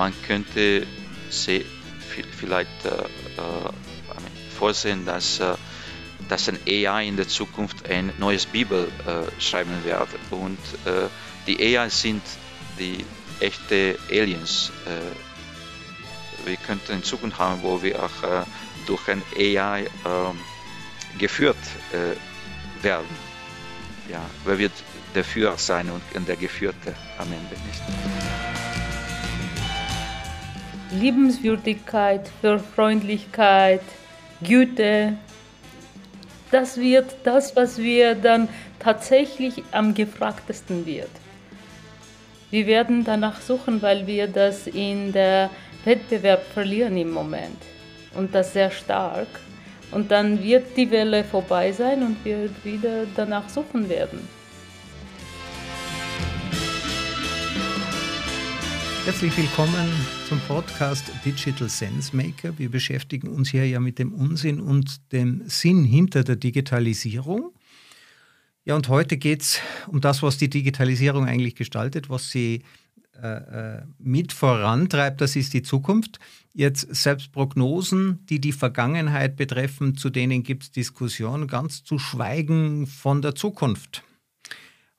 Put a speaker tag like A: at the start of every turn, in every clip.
A: man könnte vielleicht vorsehen, dass, dass ein AI in der Zukunft ein neues Bibel schreiben wird. Und die AI sind die echte Aliens. wir könnten in Zukunft haben, wo wir auch durch ein AI geführt werden. Ja, wer wird der Führer sein und der Geführte am Ende nicht?
B: Liebenswürdigkeit, für Freundlichkeit, Güte. Das wird das, was wir dann tatsächlich am gefragtesten wird. Wir werden danach suchen, weil wir das in der Wettbewerb verlieren im Moment. Und das sehr stark. Und dann wird die Welle vorbei sein und wir wieder danach suchen werden.
C: Herzlich willkommen zum Podcast Digital Sense Maker. Wir beschäftigen uns hier ja mit dem Unsinn und dem Sinn hinter der Digitalisierung. Ja, und heute geht es um das, was die Digitalisierung eigentlich gestaltet, was sie äh, äh, mit vorantreibt, das ist die Zukunft. Jetzt selbst Prognosen, die die Vergangenheit betreffen, zu denen gibt es Diskussionen, ganz zu schweigen von der Zukunft.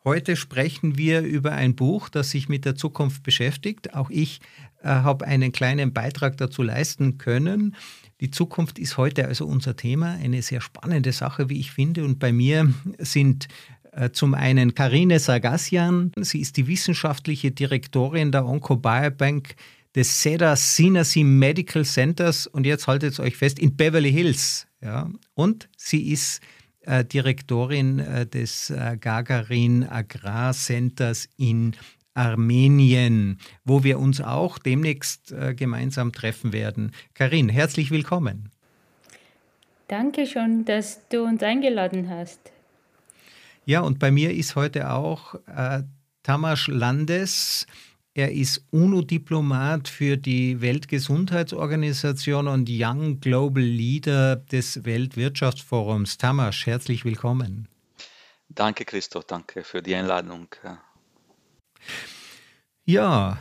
C: Heute sprechen wir über ein Buch, das sich mit der Zukunft beschäftigt. Auch ich äh, habe einen kleinen Beitrag dazu leisten können. Die Zukunft ist heute also unser Thema, eine sehr spannende Sache, wie ich finde. Und bei mir sind äh, zum einen Karine Sargassian. Sie ist die wissenschaftliche Direktorin der Oncobiobank des Cedar Sinai Medical Centers und jetzt haltet euch fest, in Beverly Hills. Ja. Und sie ist äh, Direktorin äh, des äh, Gagarin Agrar Centers in Armenien, wo wir uns auch demnächst äh, gemeinsam treffen werden. Karin, herzlich willkommen.
B: Danke schon, dass du uns eingeladen hast.
C: Ja, und bei mir ist heute auch äh, Tamas Landes. Er ist UNO-Diplomat für die Weltgesundheitsorganisation und Young Global Leader des Weltwirtschaftsforums. Tamas, herzlich willkommen.
A: Danke, Christoph, danke für die Einladung.
C: Ja,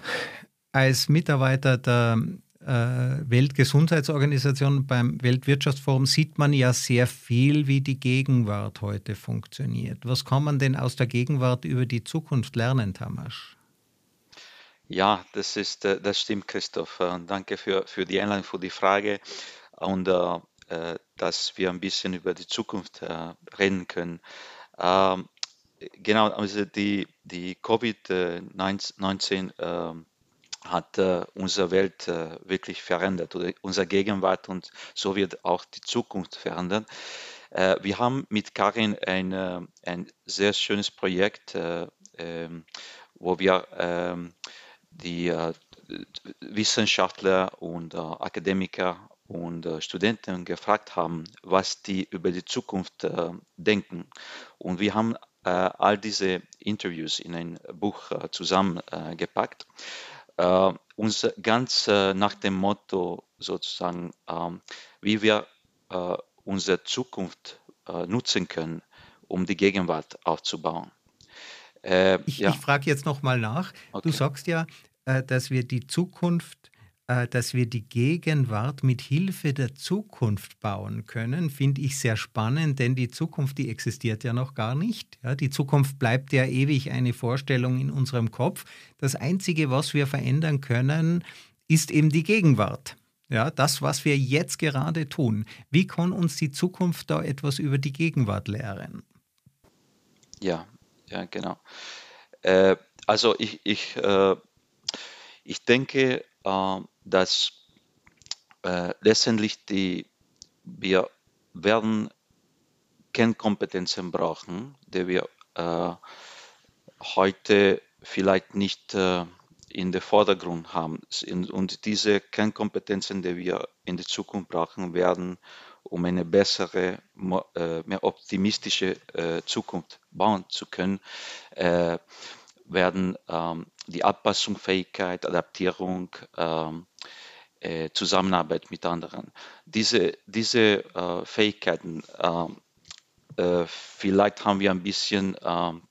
C: als Mitarbeiter der äh, Weltgesundheitsorganisation, beim Weltwirtschaftsforum sieht man ja sehr viel, wie die Gegenwart heute funktioniert. Was kann man denn aus der Gegenwart über die Zukunft lernen, Tamasch?
A: Ja, das ist, äh, das stimmt, Christoph. Äh, danke für, für die Einladung, für die Frage und äh, dass wir ein bisschen über die Zukunft äh, reden können. Ähm, genau, also die, die Covid-19 äh, hat äh, unsere Welt äh, wirklich verändert oder unsere Gegenwart und so wird auch die Zukunft verändern. Äh, wir haben mit Karin ein, äh, ein sehr schönes Projekt, äh, ähm, wo wir ähm, die äh, Wissenschaftler und Akademiker und Studenten gefragt haben, was die über die Zukunft denken. Und wir haben all diese Interviews in ein Buch zusammengepackt äh, uns ganz äh, nach dem Motto sozusagen, ähm, wie wir äh, unsere Zukunft äh, nutzen können, um die Gegenwart aufzubauen.
C: Äh, ich, ja. ich frage jetzt nochmal nach. Okay. Du sagst ja, äh, dass wir die Zukunft äh, dass wir die Gegenwart mit Hilfe der Zukunft bauen können, finde ich sehr spannend, denn die Zukunft, die existiert ja noch gar nicht. Ja, die Zukunft bleibt ja ewig eine Vorstellung in unserem Kopf. Das Einzige, was wir verändern können, ist eben die Gegenwart. Ja, das, was wir jetzt gerade tun. Wie kann uns die Zukunft da etwas über die Gegenwart lehren?
A: Ja, ja, genau. Äh, also ich, ich, äh, ich denke, äh, dass äh, letztendlich die, wir werden Kernkompetenzen brauchen, die wir äh, heute vielleicht nicht in den Vordergrund haben. Und diese Kernkompetenzen, die wir in der Zukunft brauchen werden, um eine bessere, mehr optimistische Zukunft bauen zu können, werden ähm, die Anpassungsfähigkeit, Adaptierung, ähm, äh, Zusammenarbeit mit anderen. Diese, diese äh, Fähigkeiten, ähm, äh, vielleicht haben wir ein bisschen ähm,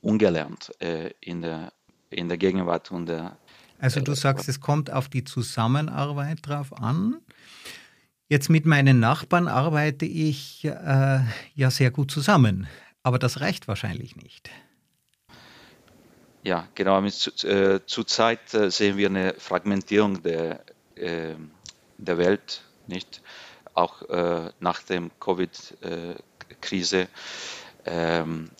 A: ungelernt äh, in, der, in der Gegenwart und der,
C: Also du sagst, es kommt auf die Zusammenarbeit drauf an. Jetzt mit meinen Nachbarn arbeite ich äh, ja sehr gut zusammen, aber das reicht wahrscheinlich nicht.
A: Ja, genau. Zurzeit äh, sehen wir eine Fragmentierung der, äh, der Welt, nicht? Auch äh, nach der Covid-Krise. Ähm,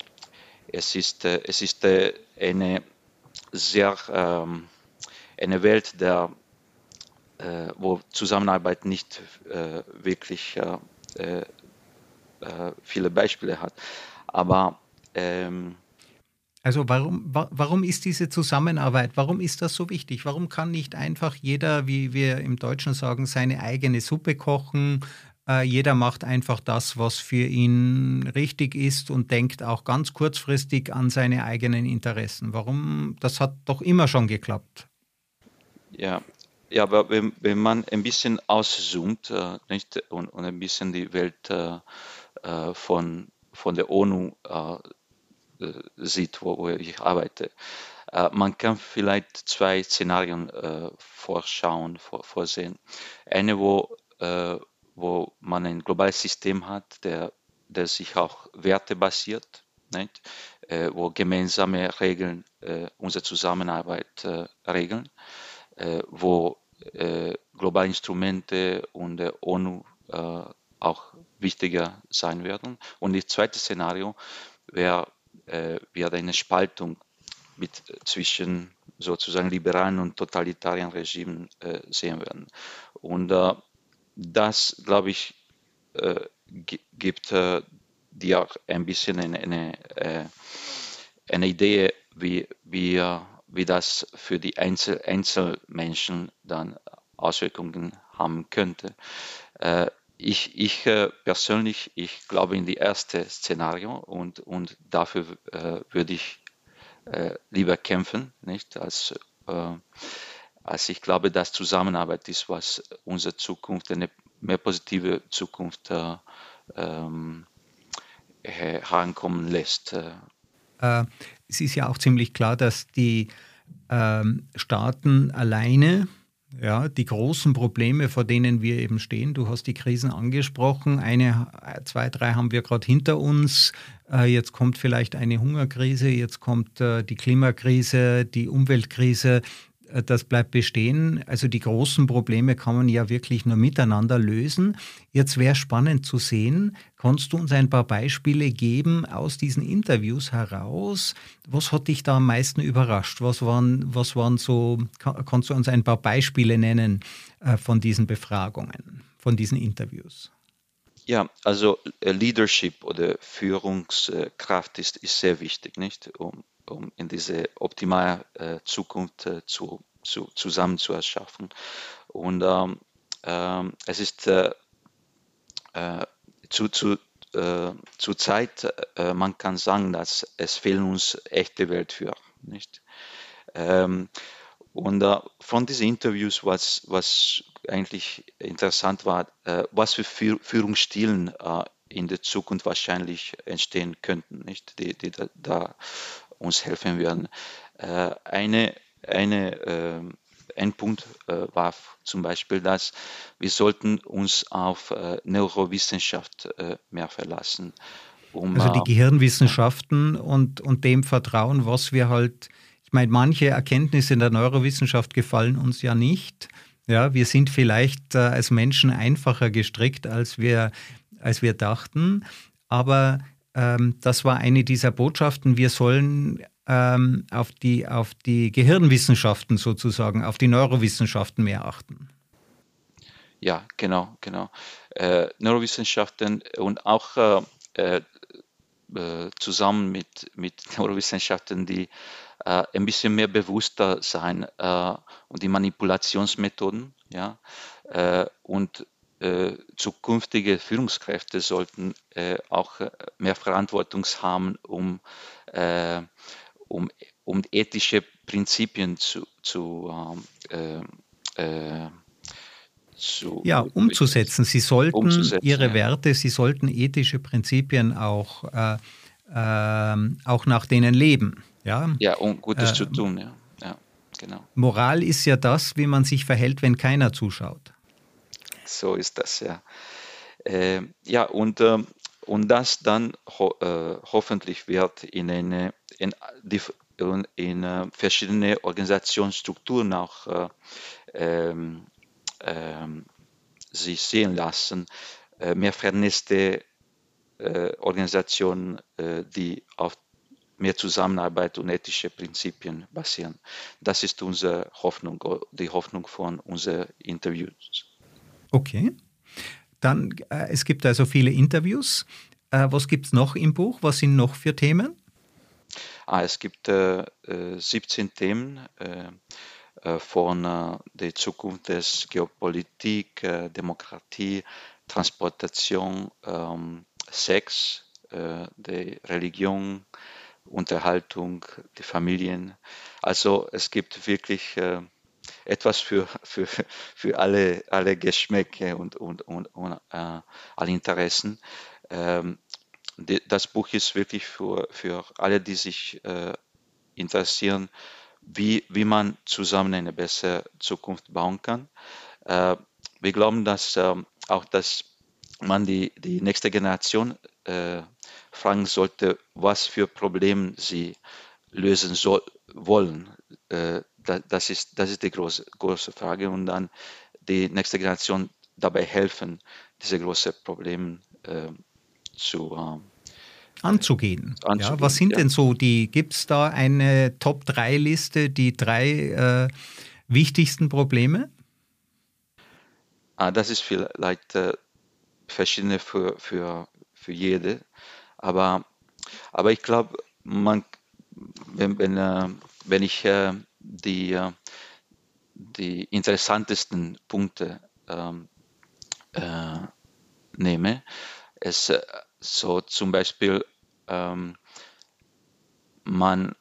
A: es ist, äh, es ist äh, eine sehr ähm, eine Welt, der, äh, wo Zusammenarbeit nicht äh, wirklich äh, viele Beispiele hat. Aber ähm,
C: also warum, warum ist diese Zusammenarbeit, warum ist das so wichtig? Warum kann nicht einfach jeder, wie wir im Deutschen sagen, seine eigene Suppe kochen? Äh, jeder macht einfach das, was für ihn richtig ist und denkt auch ganz kurzfristig an seine eigenen Interessen. Warum? Das hat doch immer schon geklappt.
A: Ja, ja aber wenn, wenn man ein bisschen auszoomt äh, nicht, und, und, ein bisschen die Welt äh, äh von, von der ONU sieht, wo, wo, ich arbeite, man kann vielleicht zwei Szenarien vorschauen, vor, vorsehen. Eine, wo, wo man ein globales System hat, der, der sich auch wertebasiert, nicht? wo gemeinsame Regeln unsere Zusammenarbeit regeln äh, wo äh, globale Instrumente und der ONU äh, auch wichtiger sein werden. Und das zweite Szenario wäre wird eine Spaltung mit, zwischen sozusagen liberalen und totalitären Regimen äh, sehen werden. Und äh, das, glaube ich, äh, gibt dir auch ein bisschen eine, eine, eine Idee, wie, wie wie das für die Einzel Einzelmenschen dann Auswirkungen haben könnte. Äh, ich, ich äh, persönlich, ich glaube in die erste Szenario und, und dafür äh, würde ich äh, lieber kämpfen, nicht als, äh, als ich glaube, dass Zusammenarbeit ist, was unsere Zukunft, eine mehr positive Zukunft äh, ähm, herankommen lässt.
C: Es ist ja auch ziemlich klar, dass die ähm, Staaten alleine ja, die großen Probleme, vor denen wir eben stehen. Du hast die Krisen angesprochen. Eine, zwei, drei haben wir gerade hinter uns. Äh, jetzt kommt vielleicht eine Hungerkrise, jetzt kommt äh, die Klimakrise, die Umweltkrise. Das bleibt bestehen. Also die großen Probleme kann man ja wirklich nur miteinander lösen. Jetzt wäre spannend zu sehen, kannst du uns ein paar Beispiele geben aus diesen Interviews heraus? Was hat dich da am meisten überrascht? Was waren, was waren so, kannst du uns ein paar Beispiele nennen äh, von diesen Befragungen, von diesen Interviews?
A: Ja, also äh, Leadership oder Führungskraft ist, ist sehr wichtig, nicht? Um, um in diese optimale äh, Zukunft äh, zu, zu, zusammen zu erschaffen. Und ähm, ähm, es ist äh, äh zu, zu, äh, zur Zeit, äh, man kann sagen, dass es fehlen uns echte Weltführer. Nicht? Ähm, und von diesen Interviews, was, was eigentlich interessant war, was für Führungsstilen in der Zukunft wahrscheinlich entstehen könnten, nicht? Die, die da, da uns helfen werden. Äh, eine, eine, äh, ein Punkt äh, war zum Beispiel, dass wir sollten uns auf Neurowissenschaft mehr verlassen.
C: Um, also die Gehirnwissenschaften und, und dem Vertrauen, was wir halt, ich meine, manche Erkenntnisse in der Neurowissenschaft gefallen uns ja nicht. Ja, wir sind vielleicht als Menschen einfacher gestrickt, als wir, als wir dachten. Aber ähm, das war eine dieser Botschaften. Wir sollen ähm, auf, die, auf die Gehirnwissenschaften sozusagen, auf die Neurowissenschaften mehr achten.
A: Ja, genau, genau. Äh, Neurowissenschaften und auch äh, äh, zusammen mit, mit Neurowissenschaften, die äh, ein bisschen mehr bewusster sein äh, und die Manipulationsmethoden, ja, und äh, zukünftige Führungskräfte sollten äh, auch äh, mehr Verantwortung haben, um, äh, um, um ethische Prinzipien zu, zu, ähm, äh,
C: zu ja, umzusetzen. Sie sollten umzusetzen, ihre ja. Werte, sie sollten ethische Prinzipien auch, ähm, auch nach denen leben. Ja,
A: ja um Gutes zu tun, ja. ja.
C: genau. Moral ist ja das, wie man sich verhält, wenn keiner zuschaut.
A: So ist das, ja. Äh, ja, und, äh, und das dann ho äh, hoffentlich wird in eine in, in äh, verschiedene Organisationsstrukturen auch äh, ähm, ähm, sich sehen lassen, äh, mehr vernetzte Organisationen, die auf mehr Zusammenarbeit und ethische Prinzipien basieren. Das ist unsere Hoffnung, die Hoffnung von unseren Interviews.
C: Okay. Dann, äh, es gibt also viele Interviews. Äh, was gibt es noch im Buch? Was sind noch für Themen?
A: Ah, es gibt äh, 17 äh, Themen äh, äh, von der Zukunft des Geopolitik, Demokratie, Transportation, ähm, Sex, die Religion, Unterhaltung, die Familien. Also es gibt wirklich etwas für, für, für alle, alle Geschmäcke und, und, und, und äh, alle Interessen. Ähm, die, das Buch ist wirklich für, für alle, die sich äh, interessieren, wie, wie man zusammen eine bessere Zukunft bauen kann. Äh, wir glauben, dass ähm, auch, dass man die, die nächste Generation äh, fragen sollte, was für Probleme sie lösen soll, wollen. Das, ist, das ist die große, große Frage und dann die nächste Generation dabei helfen, diese großen Probleme äh, zu
C: äh, anzugehen. anzugehen. Ja, was sind ja. denn so die, gibt es da eine Top-3-Liste, die drei äh, wichtigsten Probleme?
A: Ah, das ist vielleicht äh, verschiedene für, für, für jede. Aber, aber ich glaube, man, wenn, wenn, äh, wenn ich äh, die, die interessantesten Punkte ähm, äh, nehme, es äh, so zum Beispiel ähm, man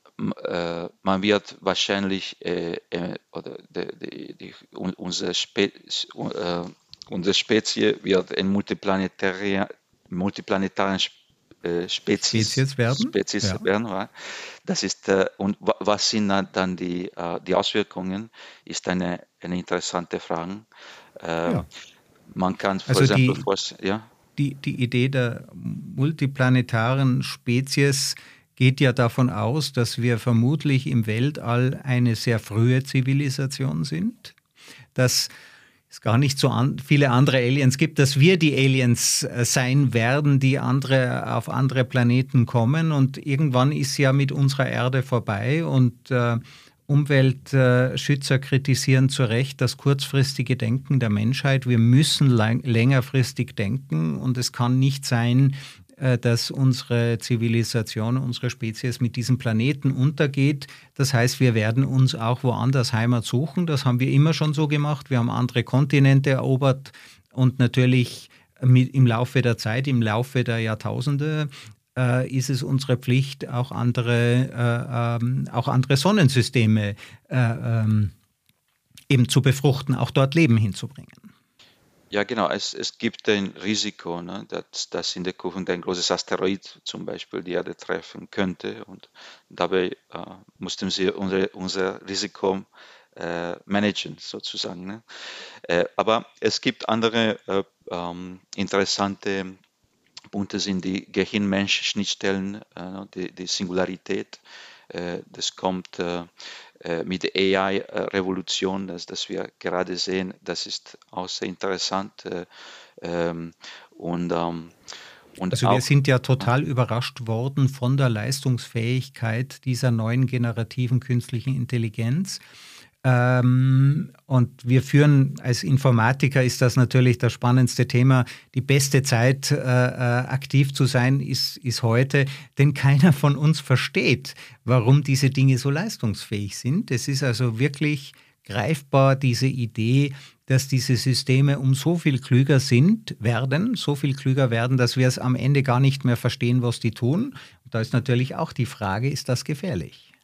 A: äh, man wird wahrscheinlich äh, äh, oder die, die, unsere, Spe äh, unsere Spezie wird ein multiplanetarier, multiplanetaren äh, Spezies, Spezies werden. Spezies ja. werden das ist, äh, und was sind dann die, äh, die Auswirkungen, ist eine, eine interessante Frage. Ja. Man kann,
C: also Exempel, die, ja? die, die Idee der multiplanetaren Spezies geht ja davon aus, dass wir vermutlich im Weltall eine sehr frühe Zivilisation sind, dass es gar nicht so an, viele andere Aliens gibt, dass wir die Aliens äh, sein werden, die andere auf andere Planeten kommen. Und irgendwann ist ja mit unserer Erde vorbei und äh, Umweltschützer kritisieren zu Recht das kurzfristige Denken der Menschheit. Wir müssen längerfristig denken und es kann nicht sein, dass unsere Zivilisation, unsere Spezies mit diesem Planeten untergeht. Das heißt, wir werden uns auch woanders Heimat suchen. Das haben wir immer schon so gemacht. Wir haben andere Kontinente erobert und natürlich im Laufe der Zeit, im Laufe der Jahrtausende äh, ist es unsere Pflicht, auch andere, äh, ähm, auch andere Sonnensysteme äh, ähm, eben zu befruchten, auch dort Leben hinzubringen.
A: Ja, genau. Es, es gibt ein Risiko, ne, dass, dass in der Zukunft ein großes Asteroid zum Beispiel die Erde treffen könnte. Und dabei äh, mussten sie unser, unser Risiko äh, managen, sozusagen. Ne? Äh, aber es gibt andere äh, ähm, interessante Punkte, sind die Gehirn-Mensch-Schnittstellen, äh, die, die, Singularität. Äh, das kommt mit der AI-Revolution, das, das wir gerade sehen, das ist auch sehr interessant. Äh, ähm,
C: und, ähm, und also wir sind ja total überrascht worden von der Leistungsfähigkeit dieser neuen generativen künstlichen Intelligenz. Ähm, und wir führen als Informatiker ist das natürlich das spannendste Thema. Die beste Zeit, äh, äh, aktiv zu sein, ist, ist heute, denn keiner von uns versteht, warum diese Dinge so leistungsfähig sind. Es ist also wirklich greifbar, diese Idee, dass diese Systeme um so viel klüger sind, werden, so viel klüger werden, dass wir es am Ende gar nicht mehr verstehen, was die tun. Und da ist natürlich auch die Frage, ist das gefährlich?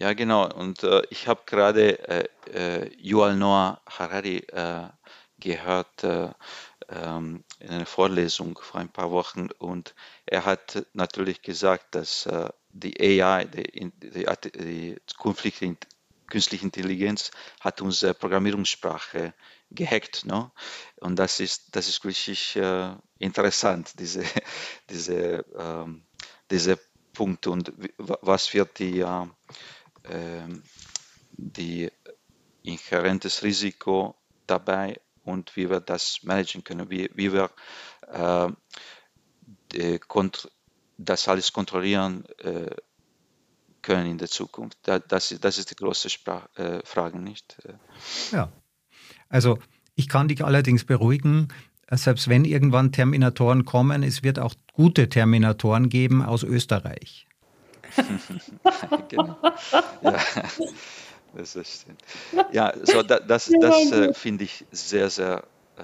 A: Ja, genau. Und äh, ich habe gerade äh, äh, Yuval Noah Harari äh, gehört äh, ähm, in einer Vorlesung vor ein paar Wochen und er hat natürlich gesagt, dass äh, die AI, die, die, die künstliche künstliche Intelligenz hat unsere Programmierungssprache gehackt. No? Und das ist, das ist wirklich äh, interessant, diese, diese, ähm, diese Punkte und was wird die, äh, die inhärentes Risiko dabei und wie wir das managen können, wie, wie wir äh, das alles kontrollieren äh, können in der Zukunft. Das, das ist die große Sprach, äh, Frage, nicht?
C: Ja, also ich kann dich allerdings beruhigen, selbst wenn irgendwann Terminatoren kommen, es wird auch gute Terminatoren geben aus Österreich.
A: genau. Ja. Das ist. Ja, so da, das, das äh, finde ich sehr, sehr äh,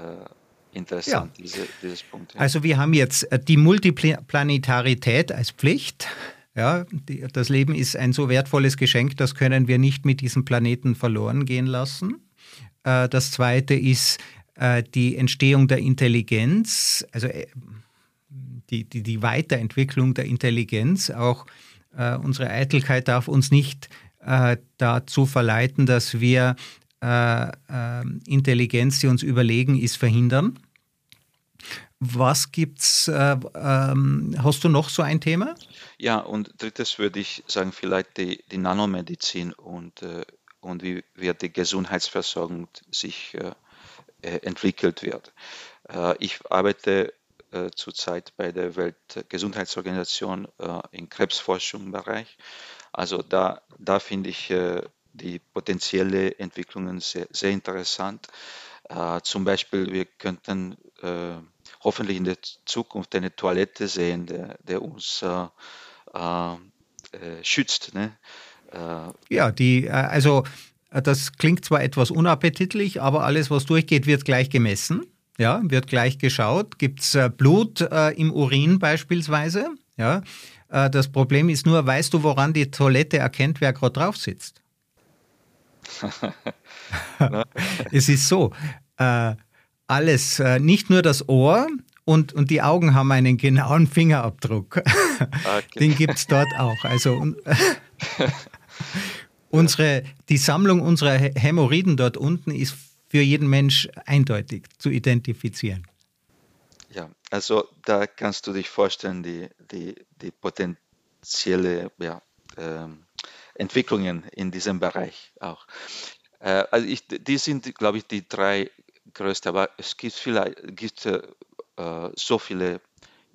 A: interessant, ja. diese, dieses Punkt.
C: Ja. Also wir haben jetzt äh, die Multiplanetarität als Pflicht. Ja, die, das Leben ist ein so wertvolles Geschenk, das können wir nicht mit diesem Planeten verloren gehen lassen. Äh, das zweite ist äh, die Entstehung der Intelligenz, also die, die, die Weiterentwicklung der Intelligenz. Auch unsere Eitelkeit darf uns nicht dazu verleiten, dass wir Intelligenz, die uns überlegen ist, verhindern. Was gibt's? Äh, ähm, hast du noch so ein Thema?
A: Ja, und drittes würde ich sagen, vielleicht die, die Nanomedizin und, äh, und wie wird die Gesundheitsversorgung sich äh, äh entwickelt wird. Äh, ich arbeite äh, zurzeit bei der Weltgesundheitsorganisation im Krebsforschungsbereich. Also da, da finde ich die potenzielle Entwicklungen sehr, sehr interessant. zum Beispiel, wir könnten hoffentlich in der Zukunft eine Toilette sehen, der, der uns äh, äh, schützt. Ne?
C: Äh, ja, die, äh, also äh, das klingt zwar etwas unappetitlich, aber alles, was durchgeht, wird gleich gemessen. Ja, wird gleich geschaut. Gibt es Blut im Urin beispielsweise? Ja. Das Problem ist nur, weißt du, woran die Toilette erkennt, wer gerade drauf sitzt? es ist so, äh, alles, äh, nicht nur das Ohr und, und die Augen haben einen genauen Fingerabdruck. Okay. Den gibt es dort auch. Also unsere, die Sammlung unserer Hämorrhoiden dort unten ist für jeden Mensch eindeutig zu identifizieren.
A: Ja, also da kannst du dich vorstellen, die, die, die potenzielle ja, ähm, Entwicklungen in diesem Bereich auch. Äh, also ich, die sind, glaube ich, die drei größte, aber es gibt, vielleicht, gibt äh, so viele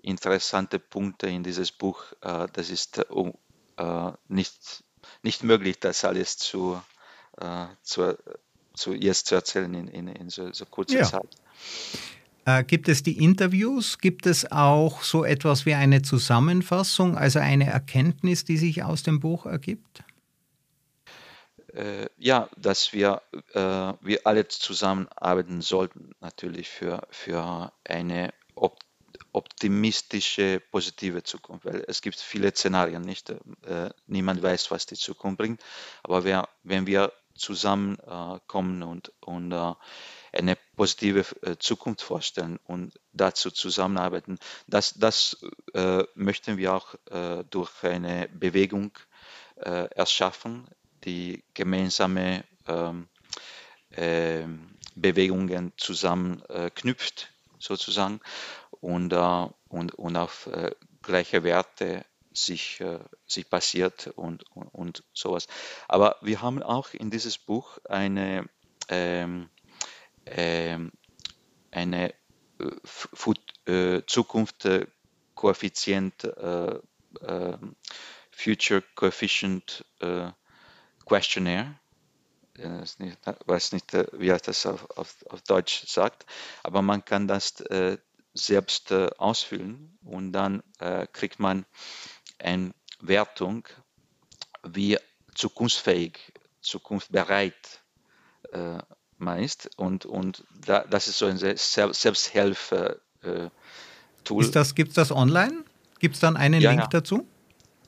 A: interessante Punkte in dieses Buch, äh, das ist äh, nicht, nicht möglich, das alles zu, äh, zu, zu jetzt zu erzählen in, in, in so, so kurzer ja. Zeit.
C: Äh, gibt es die Interviews? Gibt es auch so etwas wie eine Zusammenfassung, also eine Erkenntnis, die sich aus dem Buch ergibt?
A: äh, ja, dass wir, äh, wir alle zusammenarbeiten sollten, natürlich für, für eine op optimistische, positive Zukunft, weil es gibt viele Szenarien, nicht? Äh, niemand weiß, was die Zukunft bringt, aber wer, wenn wir zusammenkommen und, und äh, eine positive äh, Zukunft vorstellen und dazu zusammenarbeiten, das, das äh, möchten wir auch durch eine Bewegung erschaffen, die gemeinsame ähm, äh, Bewegungen zusammenknüpft, sozusagen, und, und, und auf gleiche Werte sich, äh, sich basiert und, und, und, sowas. Aber wir haben auch in dieses Buch eine, ähm, ähm, eine äh, Zukunft Koeffizient, ähm, Future Coefficient Questionnaire. Ich weiß nicht, äh, wie er das auf, auf, auf Deutsch sagt, aber man kann das äh, selbst äh, ausfüllen und dann äh, kriegt man eine Wertung, wie zukunftsfähig, zukunftsbereit äh, man ist. Und, und da, das ist so ein Selbsthilfe-Tool.
C: Äh, Gibt es das online? Gibt es dann einen ja, Link
A: ja.
C: dazu?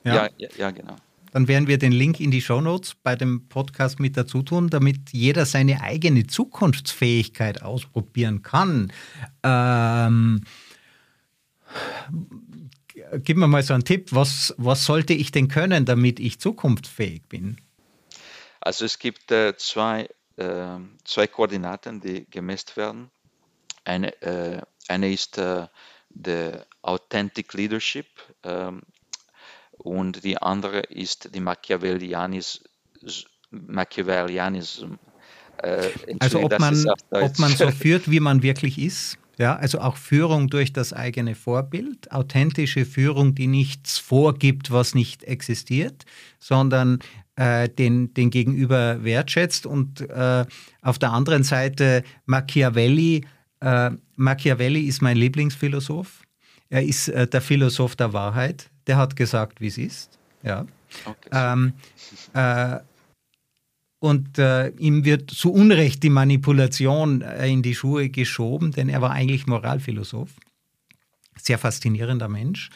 A: Ja. ja, ja, genau.
C: Dann werden wir den Link in die Show Notes bei dem Podcast mit dazu tun, damit jeder seine eigene Zukunftsfähigkeit ausprobieren kann. Ähm, gib mir mal so einen Tipp, was, was sollte ich denn können, damit ich zukunftsfähig bin?
A: Also es gibt äh, zwei, äh, zwei Koordinaten, die gemessen werden. Eine, äh, eine ist äh, der Authentic Leadership ähm, und die andere ist die Machiavellianism. Machiavellianism.
C: Äh, also ob man, ob man so führt, wie man wirklich ist. Ja, also auch Führung durch das eigene Vorbild, authentische Führung, die nichts vorgibt, was nicht existiert, sondern äh, den, den Gegenüber wertschätzt. Und äh, auf der anderen Seite Machiavelli. Äh, Machiavelli ist mein Lieblingsphilosoph. Er ist äh, der Philosoph der Wahrheit. Der hat gesagt, wie es ist. Ja. Okay. Ähm, äh, und äh, ihm wird zu Unrecht die Manipulation äh, in die Schuhe geschoben, denn er war eigentlich Moralphilosoph. Sehr faszinierender Mensch.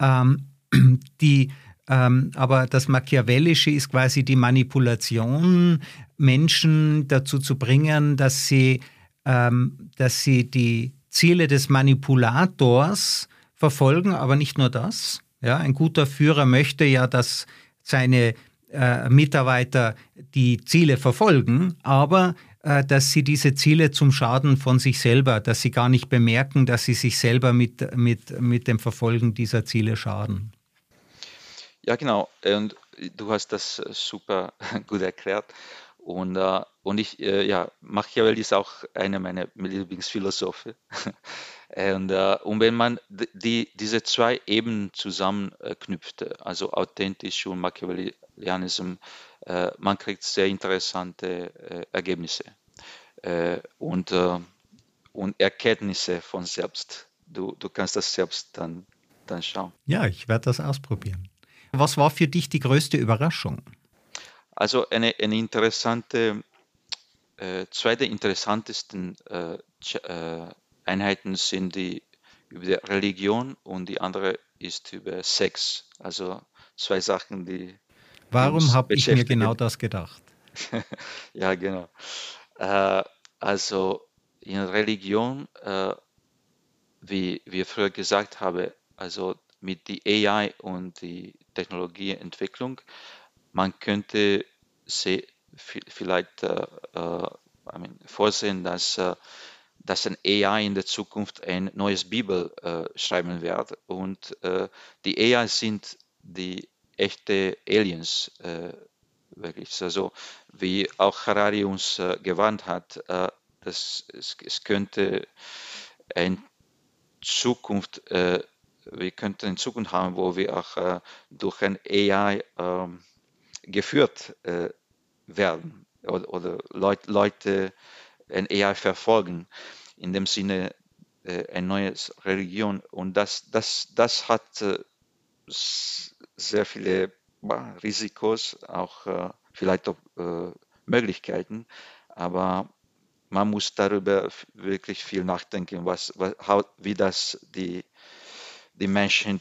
C: Ähm, die, ähm, aber das Machiavellische ist quasi die Manipulation, Menschen dazu zu bringen, dass sie, ähm, dass sie die Ziele des Manipulators verfolgen, aber nicht nur das. Ja, ein guter Führer möchte ja, dass seine äh, Mitarbeiter die Ziele verfolgen, aber äh, dass sie diese Ziele zum Schaden von sich selber, dass sie gar nicht bemerken, dass sie sich selber mit, mit, mit dem Verfolgen dieser Ziele schaden.
A: Ja, genau. Und du hast das super gut erklärt. Und, äh, und ich, äh, ja, Machiavelli ist auch einer meiner Lieblingsphilosophen. und, äh, und wenn man die, diese zwei Ebenen zusammenknüpft, also authentisch und Machiavellianism, äh, man kriegt sehr interessante äh, Ergebnisse äh, und, und Erkenntnisse von selbst. Du, du kannst das selbst dann, dann schauen.
C: Ja, ich werde das ausprobieren. Was war für dich die größte Überraschung?
A: Also eine, eine interessante, äh, zwei der interessantesten äh, äh, Einheiten sind die über die Religion und die andere ist über Sex. Also zwei Sachen, die.
C: Warum habe ich mir genau das gedacht?
A: ja, genau. Äh, also in Religion, äh, wie wir früher gesagt haben, also mit der AI und die Technologieentwicklung, man könnte vielleicht äh, äh, I mean, vorsehen, dass, äh, dass ein AI in der Zukunft ein neues Bibel äh, schreiben wird. Und die AI sind die echte Aliens, äh, wirklich. Also, wie auch Harari uns gewarnt hat, dass es, es könnte in Zukunft wir könnten in Zukunft haben, wo wir auch durch ein AI ähm, geführt äh, werden oder, oder Leut, Leute eher verfolgen, in dem Sinne äh, eine neue Religion. Und das, das, das hat äh, sehr viele bah, Risikos, auch äh, vielleicht auch äh, Möglichkeiten, aber man muss darüber wirklich viel nachdenken, was, was, how, wie das die, die Menschen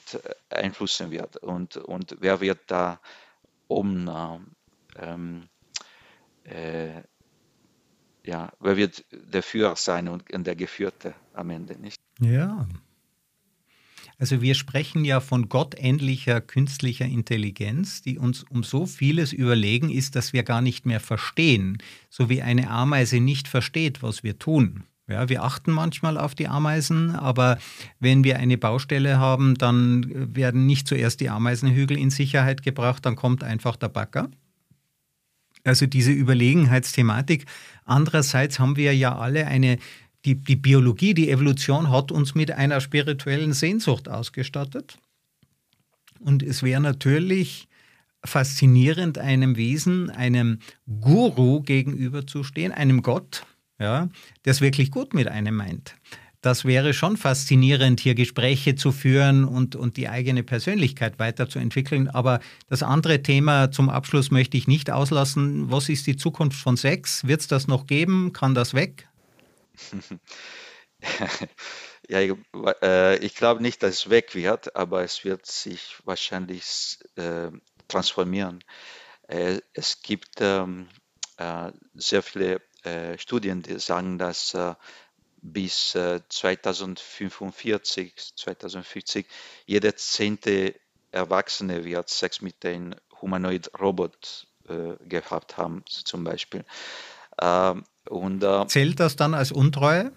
A: beeinflussen wird und, und wer wird da um ähm, äh, ja, wer wird der Führer sein und, und der Geführte am Ende nicht?
C: Ja. Also wir sprechen ja von gottähnlicher künstlicher Intelligenz, die uns um so vieles überlegen ist, dass wir gar nicht mehr verstehen, so wie eine Ameise nicht versteht, was wir tun. Ja, wir achten manchmal auf die Ameisen, aber wenn wir eine Baustelle haben, dann werden nicht zuerst die Ameisenhügel in Sicherheit gebracht, dann kommt einfach der Bagger. Also diese Überlegenheitsthematik. Andererseits haben wir ja alle eine, die, die Biologie, die Evolution hat uns mit einer spirituellen Sehnsucht ausgestattet. Und es wäre natürlich faszinierend, einem Wesen, einem Guru gegenüberzustehen, einem Gott, ja, der es wirklich gut mit einem meint. Das wäre schon faszinierend, hier Gespräche zu führen und, und die eigene Persönlichkeit weiterzuentwickeln. Aber das andere Thema zum Abschluss möchte ich nicht auslassen. Was ist die Zukunft von Sex? Wird es das noch geben? Kann das weg?
A: Ja, ich, äh, ich glaube nicht, dass es weg wird, aber es wird sich wahrscheinlich äh, transformieren. Äh, es gibt ähm, äh, sehr viele äh, Studien, die sagen, dass äh, bis 2045, 2050 jeder zehnte Erwachsene wird Sex mit einem Humanoid-Robot gehabt haben, zum Beispiel. Ähm, und, äh,
C: Zählt das dann als Untreue?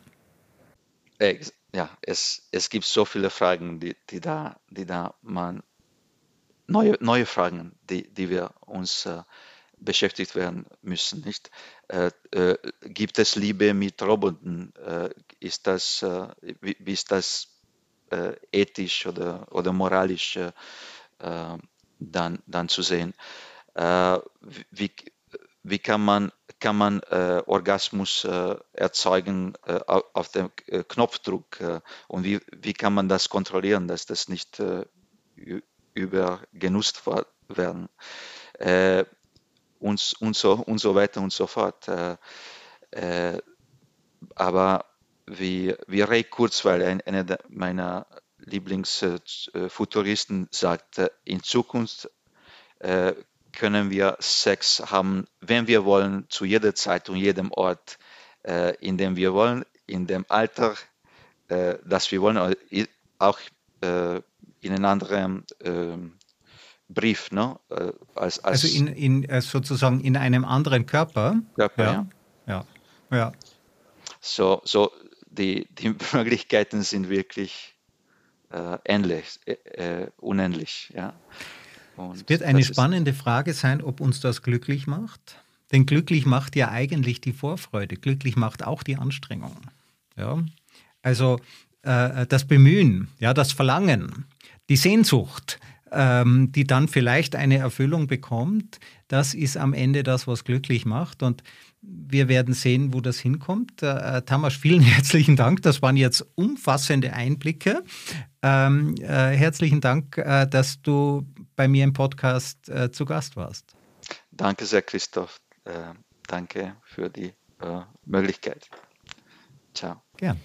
A: Äh, ja, es, es gibt so viele Fragen, die, die da, die da man neue, neue Fragen, die, die wir uns äh, beschäftigt werden müssen. Nicht? Äh, äh, gibt es Liebe mit Robotern? Äh, ist das, äh, wie, wie, ist das äh, ethisch oder, oder moralisch dann, dann zu sehen? wie, wie kann man, kann man Orgasmus erzeugen auf dem Knopfdruck? und wie, wie kann man das kontrollieren, dass das nicht übergenutzt werden? und, und, so, und so weiter und so fort. Äh, äh, aber wie, wie Ray Kurzweil, ein, einer meiner Lieblingsfuturisten, sagt, in Zukunft äh, können wir Sex haben, wenn wir wollen, zu jeder Zeit und jedem Ort, äh, in dem wir wollen, in dem Alter, äh, das wir wollen, auch äh, in einem anderen ähm, Brief, ne?
C: Äh, als, als also in, in, äh, sozusagen in einem anderen Körper.
A: Körper ja. ja. ja. ja. So, so die, die Möglichkeiten sind wirklich äh, ähnlich, äh, äh unendlich. Ja.
C: Und es wird eine spannende Frage sein, ob uns das glücklich macht. Denn glücklich macht ja eigentlich die Vorfreude. Glücklich macht auch die Anstrengung. Ja? Also äh, das Bemühen, ja, das Verlangen, die Sehnsucht, ähm, die dann vielleicht eine Erfüllung bekommt. Das ist am Ende das, was glücklich macht. Und wir werden sehen, wo das hinkommt. Äh, äh Tamas, vielen herzlichen Dank. Das waren jetzt umfassende Einblicke. Ähm, äh, herzlichen Dank, äh, dass du bei mir im Podcast äh, zu Gast warst.
A: Danke sehr, Christoph. Äh, danke für die Möglichkeit. Ciao.
C: Gern.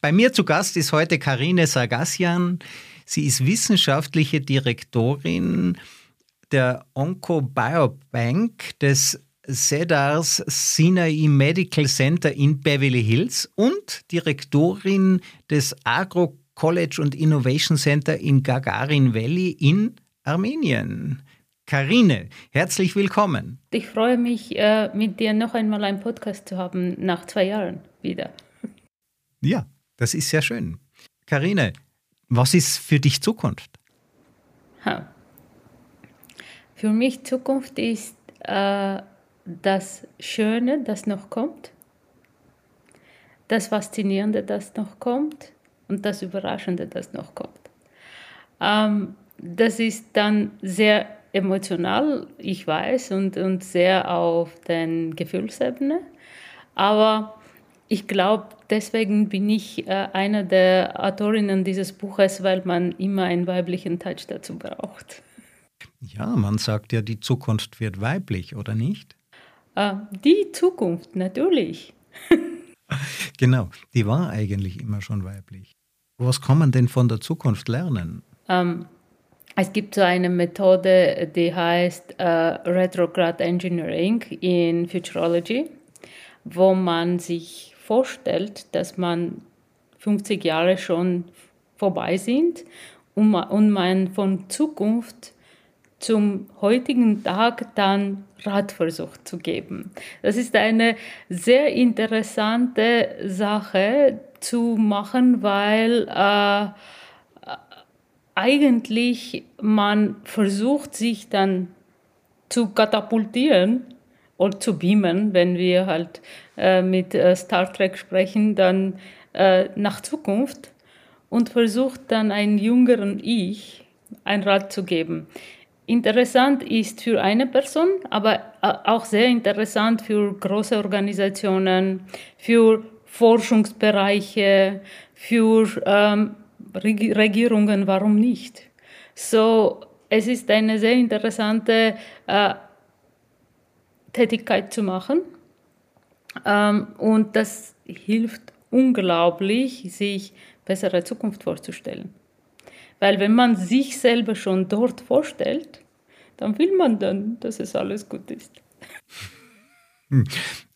C: Bei mir zu Gast ist heute Karine Sargassian. Sie ist wissenschaftliche Direktorin der Oncobiobank des Cedars Sinai Medical Center in Beverly Hills und Direktorin des Agro College und Innovation Center in Gagarin Valley in Armenien. Karine, herzlich willkommen.
B: Ich freue mich, äh, mit dir noch einmal einen Podcast zu haben, nach zwei Jahren wieder.
C: Ja, das ist sehr schön. Karine, was ist für dich Zukunft?
B: Ha. Für mich Zukunft ist äh, das Schöne, das noch kommt, das Faszinierende, das noch kommt und das Überraschende, das noch kommt. Ähm, das ist dann sehr emotional, ich weiß, und, und sehr auf den Gefühlsebene, aber ich glaube, deswegen bin ich äh, einer der Autorinnen dieses Buches, weil man immer einen weiblichen Touch dazu braucht.
C: Ja, man sagt ja, die Zukunft wird weiblich, oder nicht?
B: Äh, die Zukunft, natürlich.
C: genau, die war eigentlich immer schon weiblich. Was kann man denn von der Zukunft lernen?
B: Ähm, es gibt so eine Methode, die heißt äh, Retrograde Engineering in Futurology, wo man sich vorstellt, dass man 50 Jahre schon vorbei sind und man von Zukunft zum heutigen Tag dann Ratversuch zu geben. Das ist eine sehr interessante Sache zu machen, weil äh, eigentlich man versucht, sich dann zu katapultieren oder zu beamen, wenn wir halt äh, mit äh, Star Trek sprechen, dann äh, nach Zukunft und versucht dann einem jüngeren Ich ein Rat zu geben. Interessant ist für eine Person, aber äh, auch sehr interessant für große Organisationen, für Forschungsbereiche, für ähm, Regierungen, warum nicht? So, es ist eine sehr interessante äh, Tätigkeit zu machen. Ähm, und das hilft unglaublich, sich bessere Zukunft vorzustellen. Weil wenn man sich selber schon dort vorstellt, dann will man dann, dass es alles gut ist.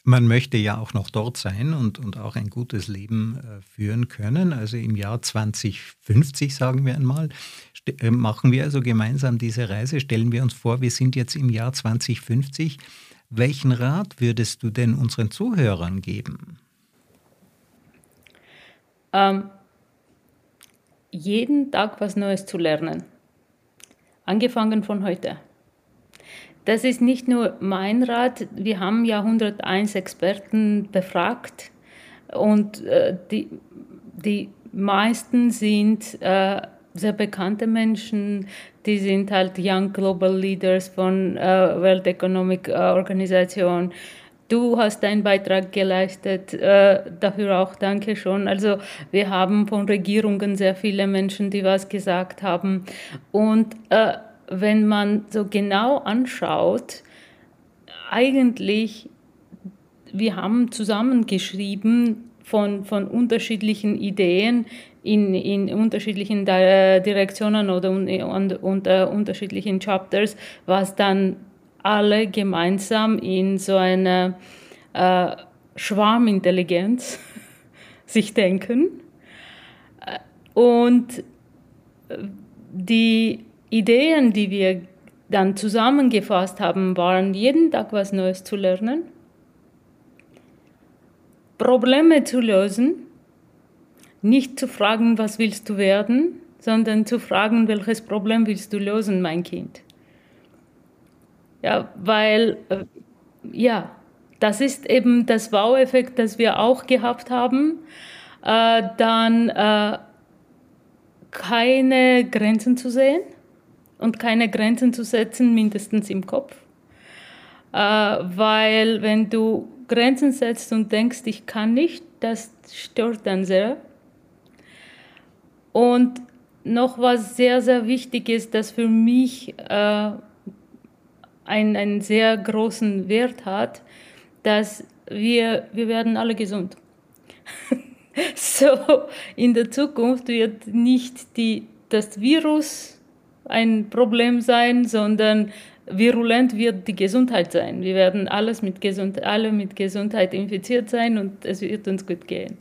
C: Man möchte ja auch noch dort sein und, und auch ein gutes Leben äh, führen können. Also im Jahr 2050, sagen wir einmal, äh, machen wir also gemeinsam diese Reise. Stellen wir uns vor, wir sind jetzt im Jahr 2050. Welchen Rat würdest du denn unseren Zuhörern geben?
B: Ähm, jeden Tag was Neues zu lernen. Angefangen von heute. Das ist nicht nur mein Rat. Wir haben ja 101 Experten befragt und äh, die, die meisten sind äh, sehr bekannte Menschen, die sind halt Young Global Leaders von äh, World Economic Organization. Du hast deinen Beitrag geleistet, äh, dafür auch danke schon. Also wir haben von Regierungen sehr viele Menschen, die was gesagt haben. Und äh, wenn man so genau anschaut, eigentlich, wir haben zusammengeschrieben von, von unterschiedlichen Ideen in, in unterschiedlichen Direktionen oder unter und, uh, unterschiedlichen Chapters, was dann alle gemeinsam in so eine uh, Schwarmintelligenz sich denken. Und die Ideen, die wir dann zusammengefasst haben, waren jeden Tag was Neues zu lernen, Probleme zu lösen, nicht zu fragen, was willst du werden, sondern zu fragen, welches Problem willst du lösen, mein Kind. Ja, weil, äh, ja, das ist eben das Wow-Effekt, das wir auch gehabt haben. Äh, dann äh, keine Grenzen zu sehen und keine Grenzen zu setzen, mindestens im Kopf. Äh, weil wenn du Grenzen setzt und denkst, ich kann nicht, das stört dann sehr. Und noch was sehr, sehr wichtig ist, das für mich äh, einen, einen sehr großen Wert hat, dass wir, wir werden alle gesund. so, in der Zukunft wird nicht die, das Virus ein Problem sein, sondern virulent wird die Gesundheit sein. Wir werden alles mit Gesund alle mit Gesundheit infiziert sein und es wird uns gut gehen.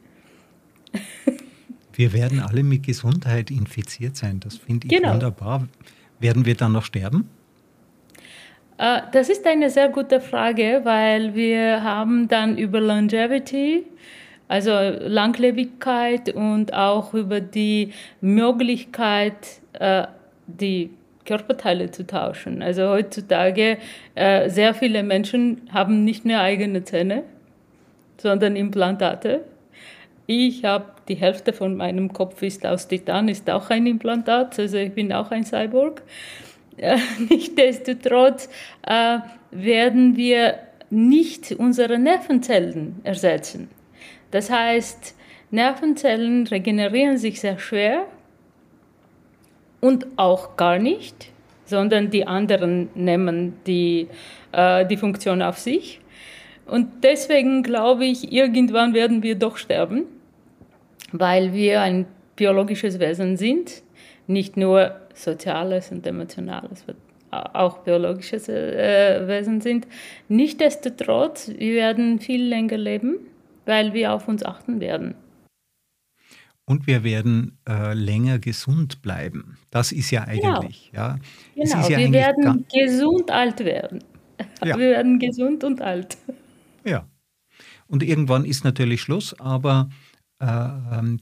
C: wir werden alle mit Gesundheit infiziert sein. Das finde ich genau. wunderbar. Werden wir dann noch sterben?
B: Äh, das ist eine sehr gute Frage, weil wir haben dann über Longevity, also Langlebigkeit und auch über die Möglichkeit, äh, die Körperteile zu tauschen. Also heutzutage äh, sehr viele Menschen haben nicht mehr eigene Zähne, sondern Implantate. Ich habe die Hälfte von meinem Kopf ist aus Titan, ist auch ein Implantat, also ich bin auch ein Cyborg. Äh, Nichtsdestotrotz äh, werden wir nicht unsere Nervenzellen ersetzen. Das heißt, Nervenzellen regenerieren sich sehr schwer und auch gar nicht, sondern die anderen nehmen die, äh, die Funktion auf sich. Und deswegen glaube ich, irgendwann werden wir doch sterben, weil wir ein biologisches Wesen sind, nicht nur soziales und emotionales, auch biologisches äh, Wesen sind. Nichtsdestotrotz, wir werden viel länger leben, weil wir auf uns achten werden.
C: Und wir werden äh, länger gesund bleiben. Das ist ja genau. eigentlich. Genau, ja.
B: genau. Ja wir werden gesund alt werden. Ja. Wir werden gesund und alt.
C: Ja. Und irgendwann ist natürlich Schluss, aber äh,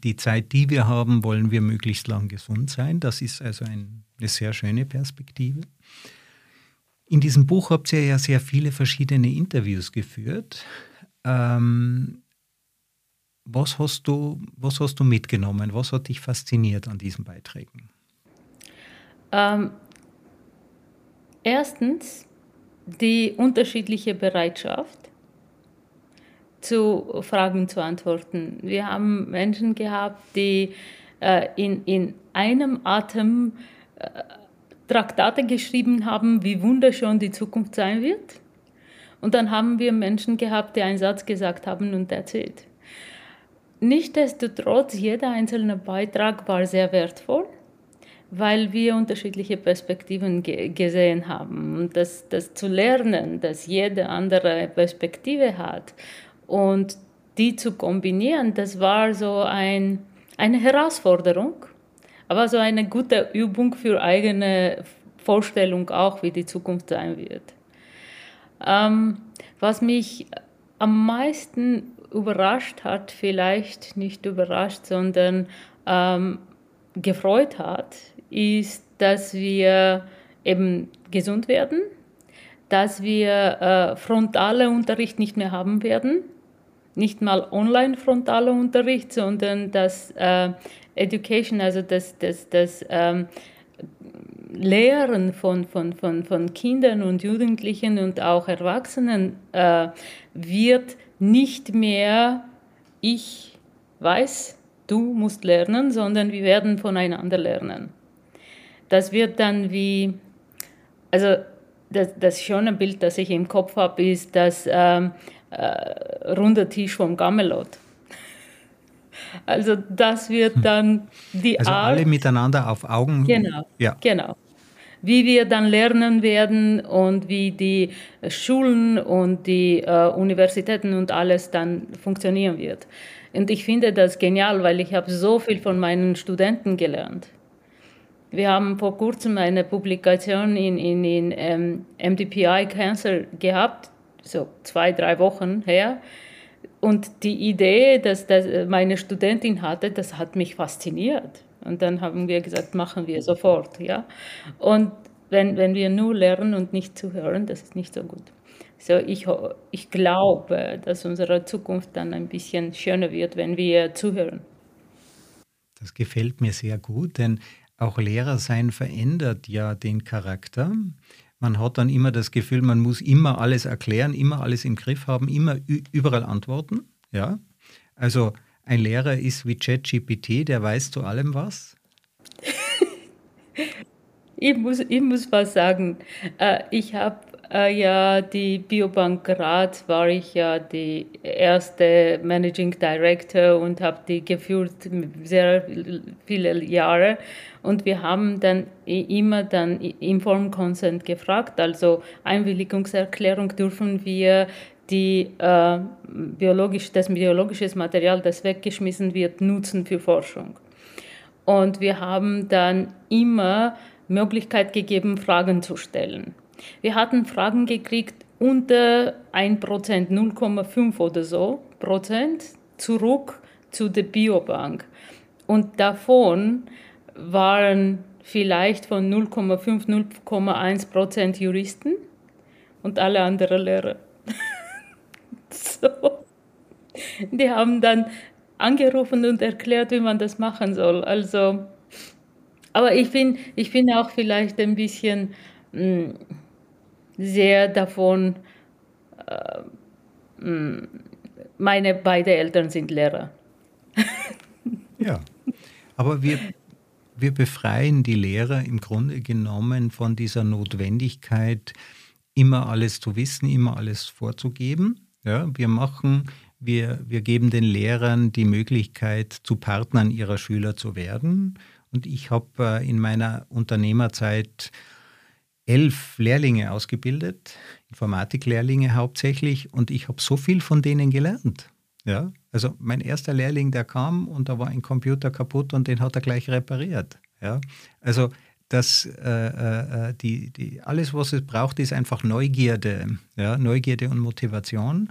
C: die Zeit, die wir haben, wollen wir möglichst lang gesund sein. Das ist also ein, eine sehr schöne Perspektive. In diesem Buch habt ihr ja sehr viele verschiedene Interviews geführt. Ähm, was hast du, was hast du mitgenommen? Was hat dich fasziniert an diesen Beiträgen?
B: Ähm, erstens die unterschiedliche Bereitschaft, zu Fragen zu antworten. Wir haben Menschen gehabt, die äh, in, in einem Atem äh, Traktate geschrieben haben, wie wunderschön die Zukunft sein wird. Und dann haben wir Menschen gehabt, die einen Satz gesagt haben und erzählt. Nichtsdestotrotz, jeder einzelne Beitrag war sehr wertvoll, weil wir unterschiedliche Perspektiven ge gesehen haben. Das, das zu lernen, dass jede andere Perspektive hat und die zu kombinieren, das war so ein, eine Herausforderung, aber so eine gute Übung für eigene Vorstellung auch, wie die Zukunft sein wird. Ähm, was mich am meisten überrascht hat, vielleicht nicht überrascht, sondern ähm, gefreut hat, ist, dass wir eben gesund werden, dass wir äh, frontale Unterricht nicht mehr haben werden, nicht mal online frontaler Unterricht, sondern dass äh, Education, also das, das, das ähm, Lehren von, von, von, von Kindern und Jugendlichen und auch Erwachsenen äh, wird nicht mehr ich weiß, du musst lernen, sondern wir werden voneinander lernen. Das wird dann wie, also das, das schöne Bild, das ich im Kopf habe, ist das ähm, äh, runde Tisch vom Gamelot. Also das wird hm. dann die
C: also
B: Art.
C: alle miteinander auf Augen.
B: Genau. Ja. Genau. Wie wir dann lernen werden und wie die Schulen und die äh, Universitäten und alles dann funktionieren wird. Und ich finde das genial, weil ich habe so viel von meinen Studenten gelernt. Wir haben vor kurzem eine Publikation in, in, in ähm, MDPI Cancer gehabt, so zwei, drei Wochen her. Und die Idee, dass das meine Studentin hatte, das hat mich fasziniert. Und dann haben wir gesagt, machen wir sofort. Ja? Und wenn, wenn wir nur lernen und nicht zuhören, das ist nicht so gut. So, ich, ich glaube, dass unsere Zukunft dann ein bisschen schöner wird, wenn wir zuhören.
C: Das gefällt mir sehr gut, denn auch Lehrer sein verändert ja den Charakter. Man hat dann immer das Gefühl, man muss immer alles erklären, immer alles im Griff haben, immer überall antworten. Ja? Also ein Lehrer ist wie ChatGPT, der weiß zu allem was.
B: ich, muss, ich muss was sagen. Äh, ich habe äh, ja die Biobank Graz, war ich ja die erste Managing Director und habe die geführt sehr viele Jahre. Und wir haben dann immer dann Informed Consent gefragt, also Einwilligungserklärung dürfen wir die äh, biologisch, das biologische Material, das weggeschmissen wird, nutzen für Forschung. Und wir haben dann immer Möglichkeit gegeben, Fragen zu stellen. Wir hatten Fragen gekriegt unter 1%, 0,5 oder so Prozent zurück zu der Biobank. Und davon waren vielleicht von 0,5, 0,1 Prozent Juristen und alle anderen Lehrer. So. Die haben dann angerufen und erklärt, wie man das machen soll. Also, aber ich bin, ich bin auch vielleicht ein bisschen mh, hm, sehr davon, äh, mh, hm, meine beiden Eltern sind Lehrer.
C: ja, aber wir, wir befreien die Lehrer im Grunde genommen von dieser Notwendigkeit, immer alles zu wissen, immer alles vorzugeben. Ja, wir machen, wir, wir geben den Lehrern die Möglichkeit, zu Partnern ihrer Schüler zu werden. Und ich habe äh, in meiner Unternehmerzeit elf Lehrlinge ausgebildet, Informatiklehrlinge hauptsächlich, und ich habe so viel von denen gelernt. Ja, also mein erster Lehrling, der kam und da war ein Computer kaputt und den hat er gleich repariert. Ja, also das, äh, äh, äh, die, die, alles, was es braucht, ist einfach Neugierde, ja, Neugierde und Motivation.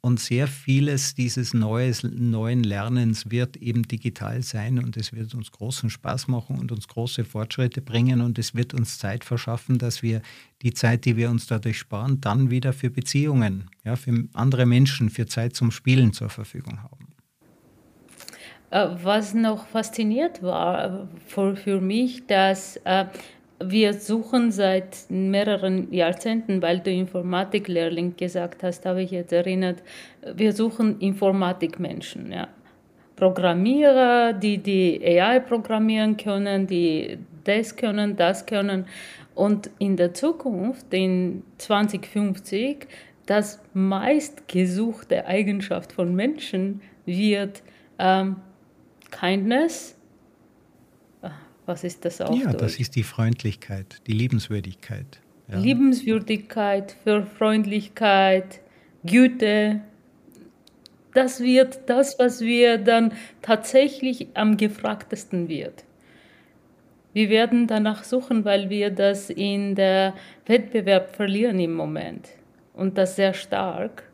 C: Und sehr vieles dieses Neues, neuen Lernens wird eben digital sein und es wird uns großen Spaß machen und uns große Fortschritte bringen und es wird uns Zeit verschaffen, dass wir die Zeit, die wir uns dadurch sparen, dann wieder für Beziehungen, ja, für andere Menschen, für Zeit zum Spielen zur Verfügung haben.
B: Äh, was noch fasziniert war für, für mich, dass äh, wir suchen seit mehreren Jahrzehnten, weil du Informatiklehrling gesagt hast, habe ich jetzt erinnert, wir suchen Informatikmenschen, ja. Programmierer, die die AI programmieren können, die das können, das können. Und in der Zukunft, in 2050, das meistgesuchte Eigenschaft von Menschen wird ähm, Kindness, Was ist das auf
C: Ja,
B: Deutsch?
C: das ist die Freundlichkeit, die Liebenswürdigkeit. Ja.
B: Liebenswürdigkeit, für Freundlichkeit, Güte. Das wird das, was wir dann tatsächlich am gefragtesten wird. Wir werden danach suchen, weil wir das in der Wettbewerb verlieren im Moment. Und das sehr stark.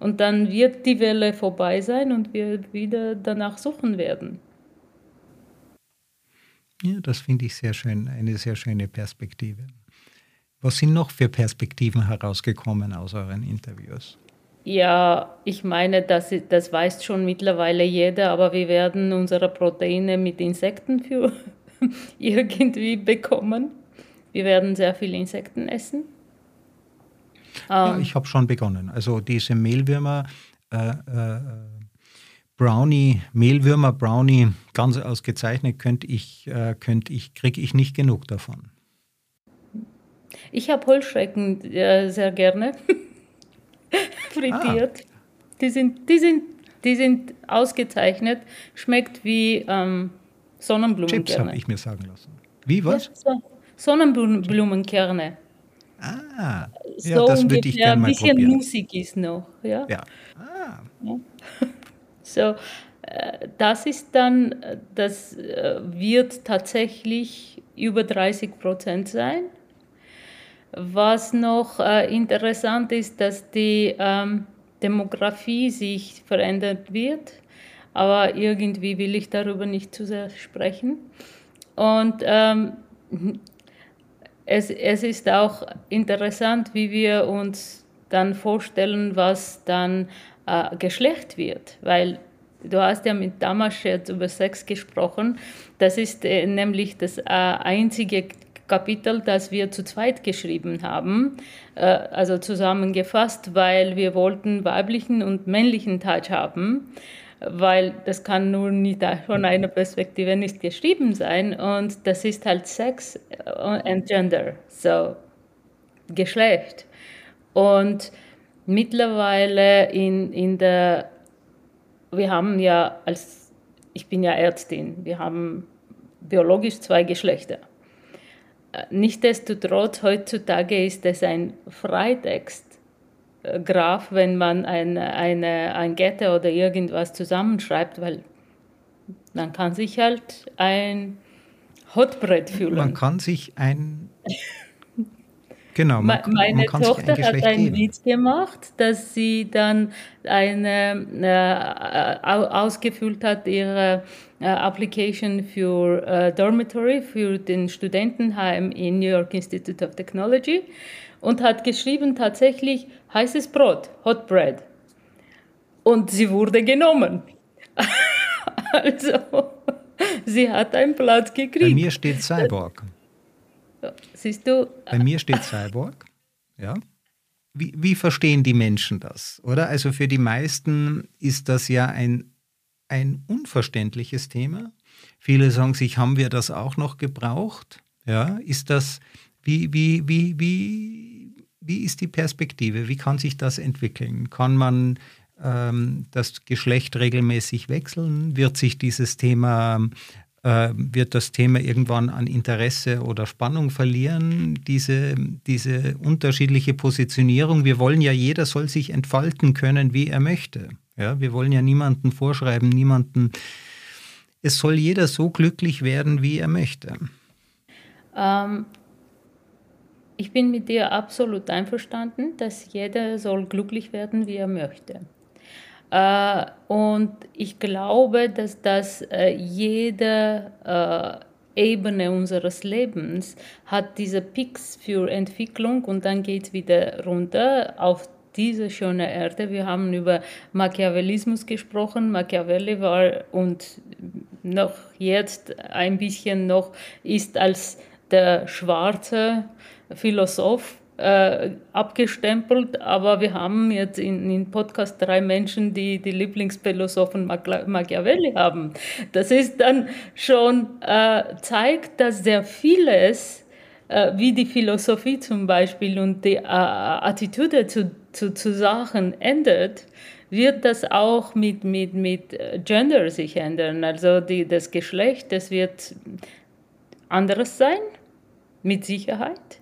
B: Und dann wird die Welle vorbei sein und wir wieder danach suchen werden.
C: Ja, das finde ich sehr schön, eine sehr schöne Perspektive. Was sind noch für Perspektiven herausgekommen aus euren Interviews?
B: Ja, ich meine, das, das weiß schon mittlerweile jeder, aber wir werden unsere Proteine mit Insekten für irgendwie bekommen. Wir werden sehr viele Insekten essen.
C: Ja, ich habe schon begonnen. Also diese Mehlwürmer, äh, äh, Brownie, Mehlwürmer Brownie, ganz ausgezeichnet, könnte ich, äh, könnte ich, kriege ich nicht genug davon.
B: Ich habe Heuschrecken äh, sehr gerne frittiert. Ah. Die, sind, die, sind, die sind ausgezeichnet, schmeckt wie ähm, Sonnenblumenkerne.
C: Chips habe ich mir sagen lassen. Wie was?
B: Ja, Sonnenblumenkerne.
C: Ah, so ja, das würde ich gerne mal
B: probieren.
C: Ein
B: bisschen Musik ist noch. Ja.
C: ja. Ah.
B: ja. So, äh, das ist dann, das äh, wird tatsächlich über 30 Prozent sein. Was noch äh, interessant ist, dass die ähm, Demografie sich verändert wird, aber irgendwie will ich darüber nicht zu sehr sprechen. Und ähm, es, es ist auch interessant, wie wir uns dann vorstellen, was dann äh, Geschlecht wird, weil du hast ja mit Damasch jetzt über Sex gesprochen. Das ist äh, nämlich das äh, einzige Kapitel, das wir zu zweit geschrieben haben, äh, also zusammengefasst, weil wir wollten weiblichen und männlichen Touch haben, weil das kann nur nicht von einer Perspektive nicht geschrieben sein und das ist halt Sex and Gender, so Geschlecht. Und mittlerweile in, in der, wir haben ja als, ich bin ja Ärztin, wir haben biologisch zwei Geschlechter. Nichtsdestotrotz, heutzutage ist es ein Freitextgraph, wenn man eine, eine, ein Getter oder irgendwas zusammenschreibt, weil man kann sich halt ein Hotbrett fühlen.
C: Man kann sich ein Genau.
B: Man, meine man Tochter ein hat einen Witz gemacht, dass sie dann eine äh, ausgefüllt hat ihre äh, Application für äh, Dormitory für den Studentenheim in New York Institute of Technology und hat geschrieben tatsächlich heißes Brot, Hot Bread. Und sie wurde genommen. also sie hat einen Platz gekriegt. Bei
C: mir steht Cyborg.
B: Siehst du?
C: Bei mir steht Cyborg. Ja. Wie, wie verstehen die Menschen das? Oder? Also für die meisten ist das ja ein, ein unverständliches Thema. Viele sagen sich, haben wir das auch noch gebraucht? Ja, ist das, wie, wie, wie, wie, wie ist die Perspektive? Wie kann sich das entwickeln? Kann man ähm, das Geschlecht regelmäßig wechseln? Wird sich dieses Thema äh, wird das Thema irgendwann an Interesse oder Spannung verlieren, diese, diese unterschiedliche Positionierung. Wir wollen ja, jeder soll sich entfalten können, wie er möchte. Ja, wir wollen ja niemanden vorschreiben, niemanden. Es soll jeder so glücklich werden, wie er möchte.
B: Ähm, ich bin mit dir absolut einverstanden, dass jeder soll glücklich werden, wie er möchte. Äh, und ich glaube, dass das äh, jede äh, Ebene unseres Lebens hat diese Peaks für Entwicklung und dann geht es wieder runter auf diese schöne Erde. Wir haben über Machiavellismus gesprochen. Machiavelli war und noch jetzt ein bisschen noch ist als der schwarze Philosoph äh, abgestempelt, aber wir haben jetzt in, in Podcast drei Menschen, die die Lieblingsphilosophen Machiavelli haben. Das ist dann schon äh, zeigt, dass sehr vieles, äh, wie die Philosophie zum Beispiel und die äh, Attitüde zu, zu, zu Sachen ändert, wird das auch mit, mit, mit Gender sich ändern. Also die, das Geschlecht, das wird anderes sein, mit Sicherheit.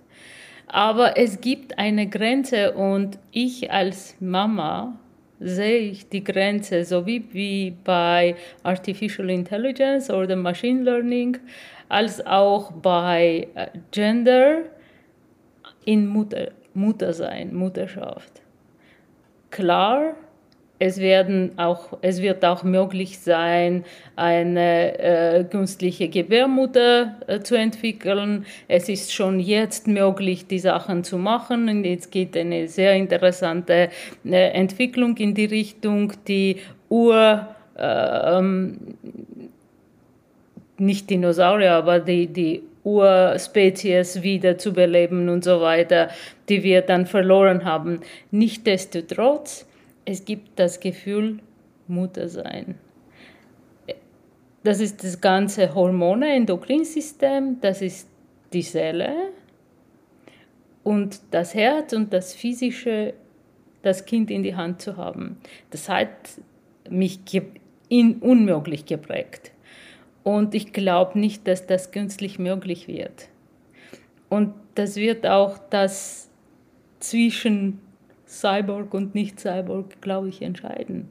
B: Aber es gibt eine Grenze und ich als Mama sehe ich die Grenze, so wie, wie bei Artificial Intelligence oder Machine Learning, als auch bei äh, Gender in Mutter, Muttersein, Mutterschaft. Klar, es, werden auch, es wird auch möglich sein, eine äh, künstliche Gebärmutter äh, zu entwickeln. Es ist schon jetzt möglich, die Sachen zu machen. Und jetzt geht eine sehr interessante äh, Entwicklung in die Richtung, die Ur, ähm, nicht Dinosaurier, aber die, die Urspezies wieder zu beleben und so weiter, die wir dann verloren haben. Nichtsdestotrotz, es gibt das Gefühl, Mutter sein. Das ist das ganze Hormone, Endokrinsystem, das ist die Seele und das Herz und das physische, das Kind in die Hand zu haben. Das hat mich in unmöglich geprägt. Und ich glaube nicht, dass das künstlich möglich wird. Und das wird auch das zwischen Cyborg und nicht Cyborg, glaube ich, entscheiden.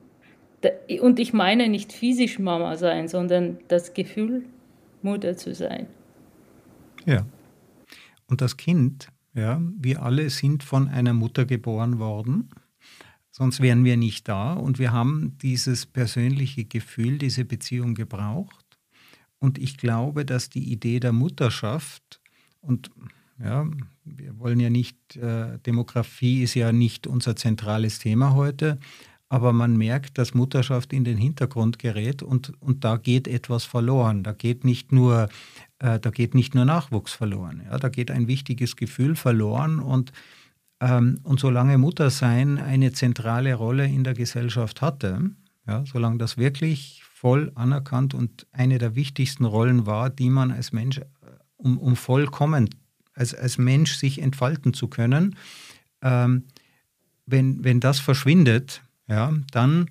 B: Und ich meine nicht physisch Mama sein, sondern das Gefühl, Mutter zu sein.
C: Ja. Und das Kind, ja, wir alle sind von einer Mutter geboren worden, sonst wären wir nicht da. Und wir haben dieses persönliche Gefühl, diese Beziehung gebraucht. Und ich glaube, dass die Idee der Mutterschaft und ja, wir wollen ja nicht, äh, Demografie ist ja nicht unser zentrales Thema heute, aber man merkt, dass Mutterschaft in den Hintergrund gerät und, und da geht etwas verloren. Da geht nicht nur, äh, da geht nicht nur Nachwuchs verloren. Ja, da geht ein wichtiges Gefühl verloren und, ähm, und solange Muttersein eine zentrale Rolle in der Gesellschaft hatte, ja, solange das wirklich voll anerkannt und eine der wichtigsten Rollen war, die man als Mensch, äh, um, um vollkommen als, als Mensch sich entfalten zu können. Ähm, wenn, wenn das verschwindet, ja, dann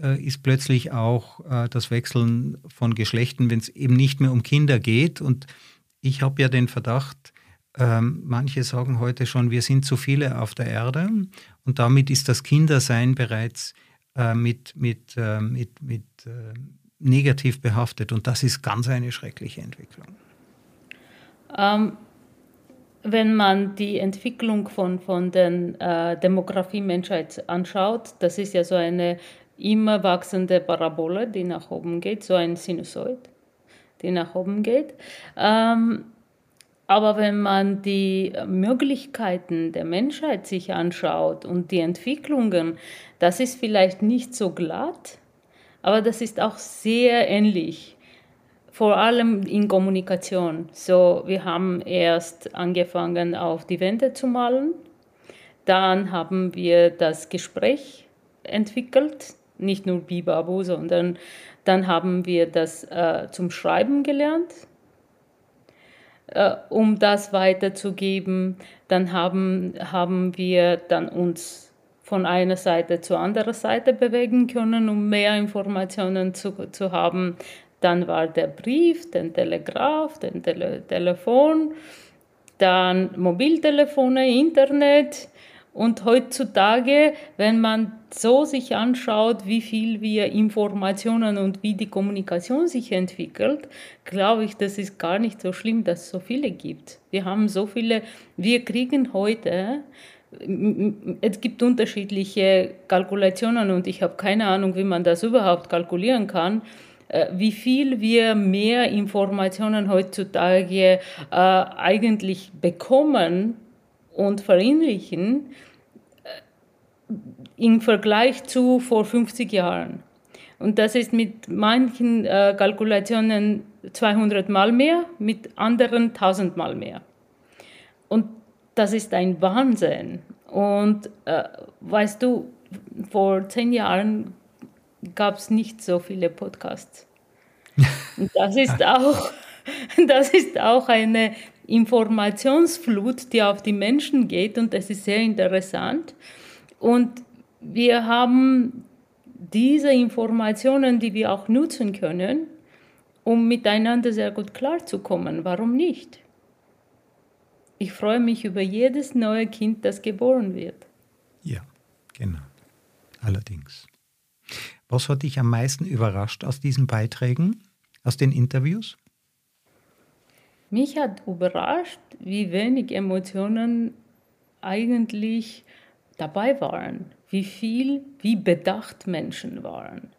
C: äh, ist plötzlich auch äh, das Wechseln von Geschlechten, wenn es eben nicht mehr um Kinder geht. Und ich habe ja den Verdacht, ähm, manche sagen heute schon, wir sind zu viele auf der Erde und damit ist das Kindersein bereits äh, mit, mit, äh, mit, mit äh, negativ behaftet und das ist ganz eine schreckliche Entwicklung.
B: Ähm, wenn man die Entwicklung von, von der äh, Demografie Menschheit anschaut, das ist ja so eine immer wachsende Parabole, die nach oben geht, so ein Sinusoid, die nach oben geht. Ähm, aber wenn man die Möglichkeiten der Menschheit sich anschaut und die Entwicklungen, das ist vielleicht nicht so glatt, aber das ist auch sehr ähnlich vor allem in Kommunikation. So, wir haben erst angefangen, auf die Wände zu malen. Dann haben wir das Gespräch entwickelt, nicht nur Bibabu, sondern dann haben wir das äh, zum Schreiben gelernt, äh, um das weiterzugeben. Dann haben, haben wir dann uns von einer Seite zur anderen Seite bewegen können, um mehr Informationen zu, zu haben. Dann war der Brief, den Telegraph, den Tele Telefon, dann Mobiltelefone, Internet. Und heutzutage, wenn man so sich anschaut, wie viel wir Informationen und wie die Kommunikation sich entwickelt, glaube ich, das ist gar nicht so schlimm, dass es so viele gibt. Wir haben so viele, wir kriegen heute, es gibt unterschiedliche Kalkulationen und ich habe keine Ahnung, wie man das überhaupt kalkulieren kann. Äh, wie viel wir mehr Informationen heutzutage äh, eigentlich bekommen und verinnerlichen äh, im Vergleich zu vor 50 Jahren. Und das ist mit manchen Kalkulationen 200 Mal mehr, mit anderen 1000 Mal mehr. Und das ist ein Wahnsinn. Und weißt du, vor zehn Jahren gab es nicht so viele Podcasts. Und das ist auch, das ist auch eine Informationsflut, die auf die Menschen geht und das ist sehr interessant. Und wir haben diese Informationen, die wir auch nutzen können, um miteinander sehr gut klarzukommen. Warum nicht? Ich freue mich über jedes neue Kind, das geboren wird.
C: Ja, genau. Allerdings. Was hat dich am meisten überrascht aus diesen Beiträgen, aus den Interviews?
B: Mich hat überrascht, wie wenig Emotionen eigentlich dabei waren, wie viel, wie bedacht Menschen waren,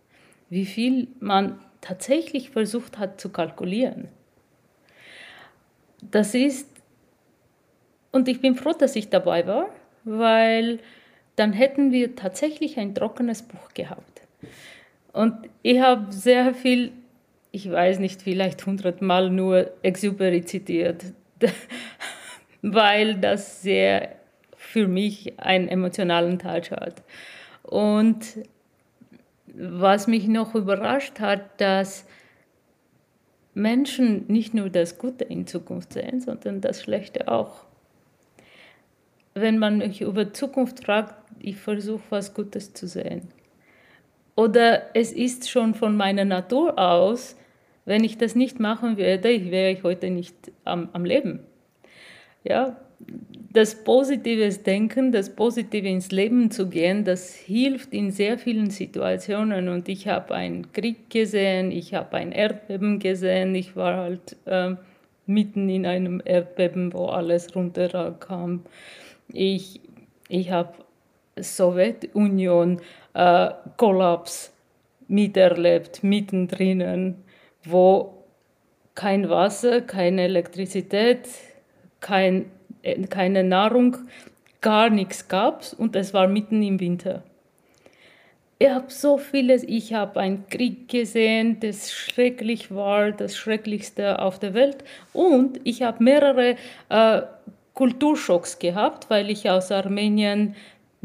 B: wie viel man tatsächlich versucht hat zu kalkulieren. Das ist, und ich bin froh, dass ich dabei war, weil dann hätten wir tatsächlich ein trockenes Buch gehabt. Und ich habe sehr viel, ich weiß nicht, vielleicht hundertmal nur Exupery zitiert, weil das sehr für mich einen emotionalen Touch hat. Und was mich noch überrascht hat, dass Menschen nicht nur das Gute in Zukunft sehen, sondern das Schlechte auch. Wenn man mich über Zukunft fragt, ich versuche was Gutes zu sehen. Oder es ist schon von meiner Natur aus, wenn ich das nicht machen würde, wäre ich heute nicht am, am Leben. Ja, das positive Denken, das Positive ins Leben zu gehen, das hilft in sehr vielen Situationen. Und ich habe einen Krieg gesehen, ich habe ein Erdbeben gesehen, ich war halt äh, mitten in einem Erdbeben, wo alles runterkam. Ich, ich habe Sowjetunion äh, Kollaps miterlebt, mittendrin, wo kein Wasser, keine Elektrizität, kein äh, keine Nahrung, gar nichts gab und es war mitten im Winter. Ich habe so vieles, ich habe einen Krieg gesehen, das schrecklich war, das Schrecklichste auf der Welt. Und ich habe mehrere äh, Kulturschocks gehabt, weil ich aus Armenien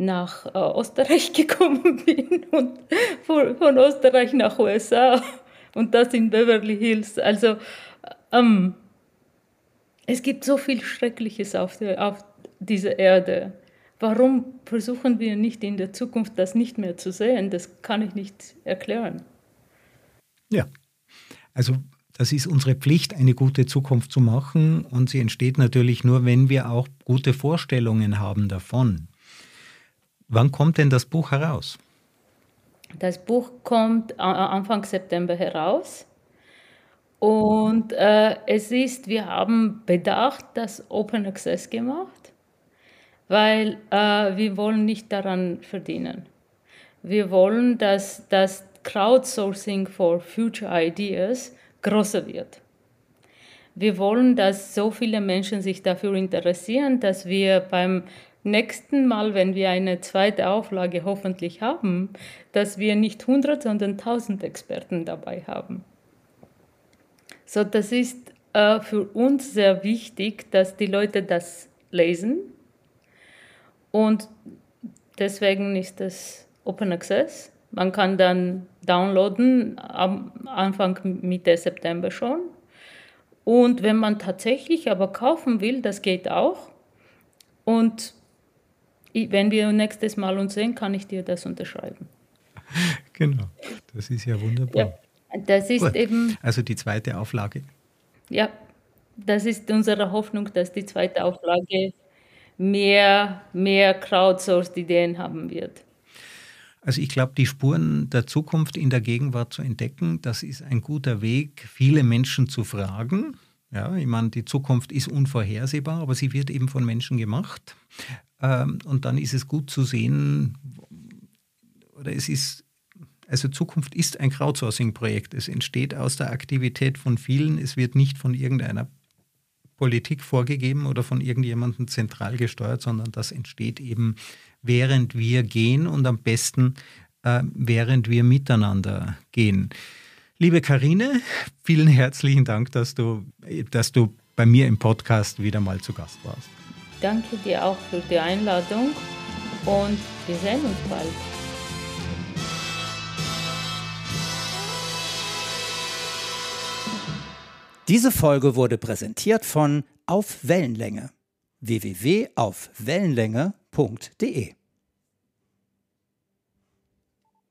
B: nach äh, Österreich gekommen bin und von, von, Österreich nach USA und das in Beverly Hills. Also ähm, es gibt so viel Schreckliches auf, der, auf dieser Erde. Warum versuchen wir nicht in der Zukunft das nicht mehr zu sehen? Das kann ich nicht erklären.
C: Ja, also das ist unsere Pflicht, eine gute Zukunft zu machen und sie entsteht natürlich nur, wenn wir auch gute Vorstellungen haben davon. Wann kommt denn das Buch heraus?
B: Das Buch kommt Anfang September heraus. Und äh, es ist, wir haben bedacht, das Open Access gemacht, weil äh, wir wollen nicht daran verdienen. Wir wollen, dass das Crowdsourcing for Future Ideas größer wird. Wir wollen, dass so viele Menschen sich dafür interessieren, dass wir beim nächsten Mal, wenn wir eine zweite Auflage hoffentlich haben, dass wir nicht 100, sondern 1000 Experten dabei haben. So, das ist äh, für uns sehr wichtig, dass die Leute das lesen. Und deswegen ist das Open Access. Man kann dann downloaden am Anfang Mitte September schon. Und wenn man tatsächlich aber kaufen will, das geht auch. Und wenn wir nächstes Mal uns sehen, kann ich dir das unterschreiben.
C: Genau, das ist ja wunderbar. Ja.
B: Das ist Gut. eben.
C: Also die zweite Auflage.
B: Ja, das ist unsere Hoffnung, dass die zweite Auflage mehr, mehr Crowdsourced-Ideen haben wird.
C: Also ich glaube, die Spuren der Zukunft in der Gegenwart zu entdecken, das ist ein guter Weg, viele Menschen zu fragen. Ja, ich meine, die Zukunft ist unvorhersehbar, aber sie wird eben von Menschen gemacht. Ähm, und dann ist es gut zu sehen, oder es ist also Zukunft ist ein Crowdsourcing-Projekt. Es entsteht aus der Aktivität von vielen. Es wird nicht von irgendeiner Politik vorgegeben oder von irgendjemandem zentral gesteuert, sondern das entsteht eben, während wir gehen und am besten äh, während wir miteinander gehen. Liebe Karine, vielen herzlichen Dank, dass du, dass du bei mir im Podcast wieder mal zu Gast warst.
B: Danke dir auch für die Einladung und wir sehen uns bald.
D: Diese Folge wurde präsentiert von Auf Wellenlänge www.aufwellenlänge.de